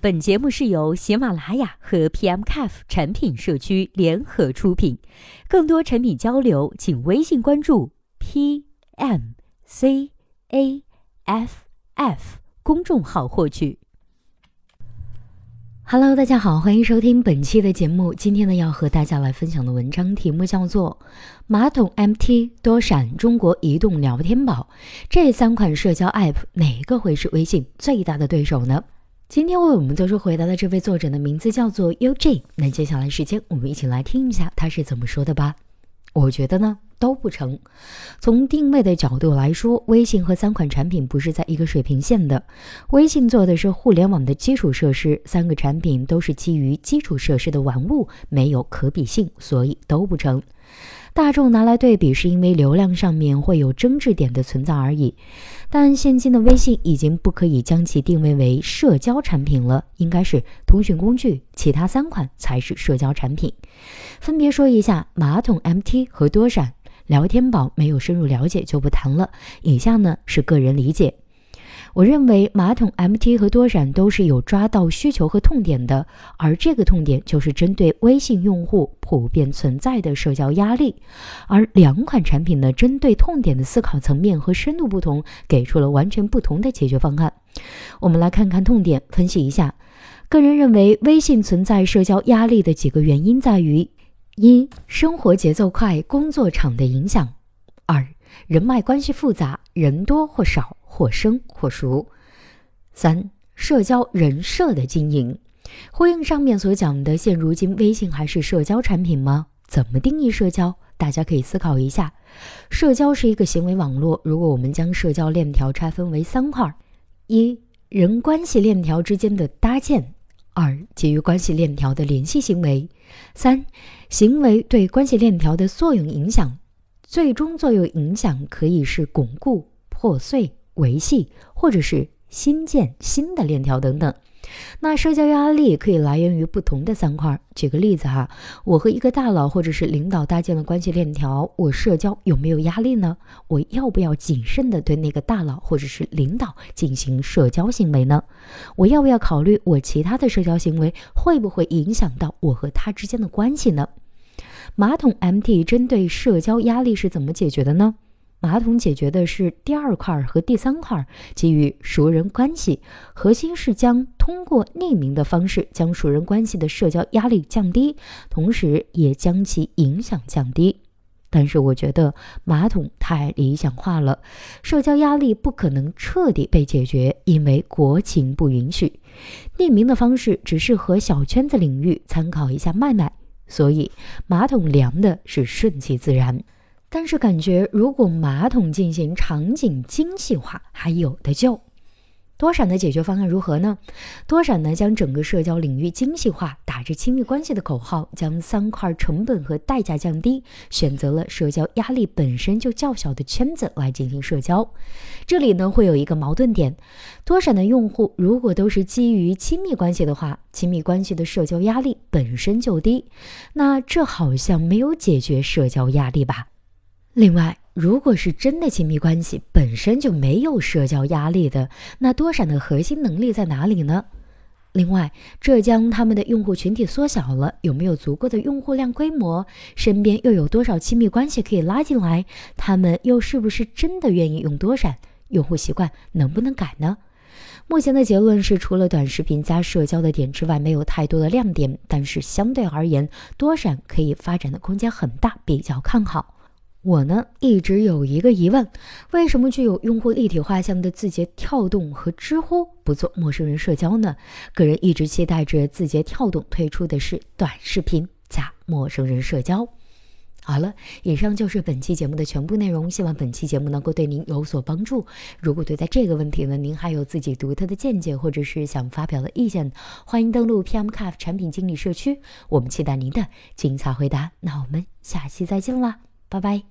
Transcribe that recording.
本节目是由喜马拉雅和 PMCAF 产品社区联合出品，更多产品交流，请微信关注 PMCAFF 公众号获取。Hello，大家好，欢迎收听本期的节目。今天呢，要和大家来分享的文章题目叫做《马桶 MT 多闪中国移动聊天宝》，这三款社交 App 哪个会是微信最大的对手呢？今天为我们做出回答的这位作者的名字叫做 UJ。那接下来时间，我们一起来听一下他是怎么说的吧。我觉得呢都不成。从定位的角度来说，微信和三款产品不是在一个水平线的。微信做的是互联网的基础设施，三个产品都是基于基础设施的玩物，没有可比性，所以都不成。大众拿来对比，是因为流量上面会有争执点的存在而已。但现今的微信已经不可以将其定位为社交产品了，应该是通讯工具，其他三款才是社交产品。分别说一下马桶 MT 和多闪聊天宝，没有深入了解就不谈了。以下呢是个人理解。我认为马桶 MT 和多闪都是有抓到需求和痛点的，而这个痛点就是针对微信用户普遍存在的社交压力。而两款产品呢，针对痛点的思考层面和深度不同，给出了完全不同的解决方案。我们来看看痛点，分析一下。个人认为，微信存在社交压力的几个原因在于：一、生活节奏快，工作场的影响；二、人脉关系复杂，人多或少。或生或熟。三、社交人设的经营，呼应上面所讲的，现如今微信还是社交产品吗？怎么定义社交？大家可以思考一下。社交是一个行为网络，如果我们将社交链条拆分为三块：一、人关系链条之间的搭建；二、基于关系链条的联系行为；三、行为对关系链条的作用影响。最终作用影响可以是巩固、破碎。维系，或者是新建新的链条等等。那社交压力可以来源于不同的三块。举个例子哈，我和一个大佬或者是领导搭建了关系链条，我社交有没有压力呢？我要不要谨慎的对那个大佬或者是领导进行社交行为呢？我要不要考虑我其他的社交行为会不会影响到我和他之间的关系呢？马桶 MT 针对社交压力是怎么解决的呢？马桶解决的是第二块和第三块，基于熟人关系，核心是将通过匿名的方式将熟人关系的社交压力降低，同时也将其影响降低。但是我觉得马桶太理想化了，社交压力不可能彻底被解决，因为国情不允许。匿名的方式只适合小圈子领域，参考一下麦麦。所以马桶凉的是顺其自然。但是感觉，如果马桶进行场景精细化，还有的救。多闪的解决方案如何呢？多闪呢，将整个社交领域精细化，打着亲密关系的口号，将三块成本和代价降低，选择了社交压力本身就较小的圈子来进行社交。这里呢，会有一个矛盾点：多闪的用户如果都是基于亲密关系的话，亲密关系的社交压力本身就低，那这好像没有解决社交压力吧？另外，如果是真的亲密关系本身就没有社交压力的，那多闪的核心能力在哪里呢？另外，浙江他们的用户群体缩小了，有没有足够的用户量规模？身边又有多少亲密关系可以拉进来？他们又是不是真的愿意用多闪？用户习惯能不能改呢？目前的结论是，除了短视频加社交的点之外，没有太多的亮点。但是相对而言，多闪可以发展的空间很大，比较看好。我呢一直有一个疑问，为什么具有用户立体画像的字节跳动和知乎不做陌生人社交呢？个人一直期待着字节跳动推出的是短视频加陌生人社交。好了，以上就是本期节目的全部内容，希望本期节目能够对您有所帮助。如果对待这个问题呢，您还有自己独特的见解或者是想发表的意见，欢迎登录 PMCAF 产品经理社区，我们期待您的精彩回答。那我们下期再见啦！拜拜。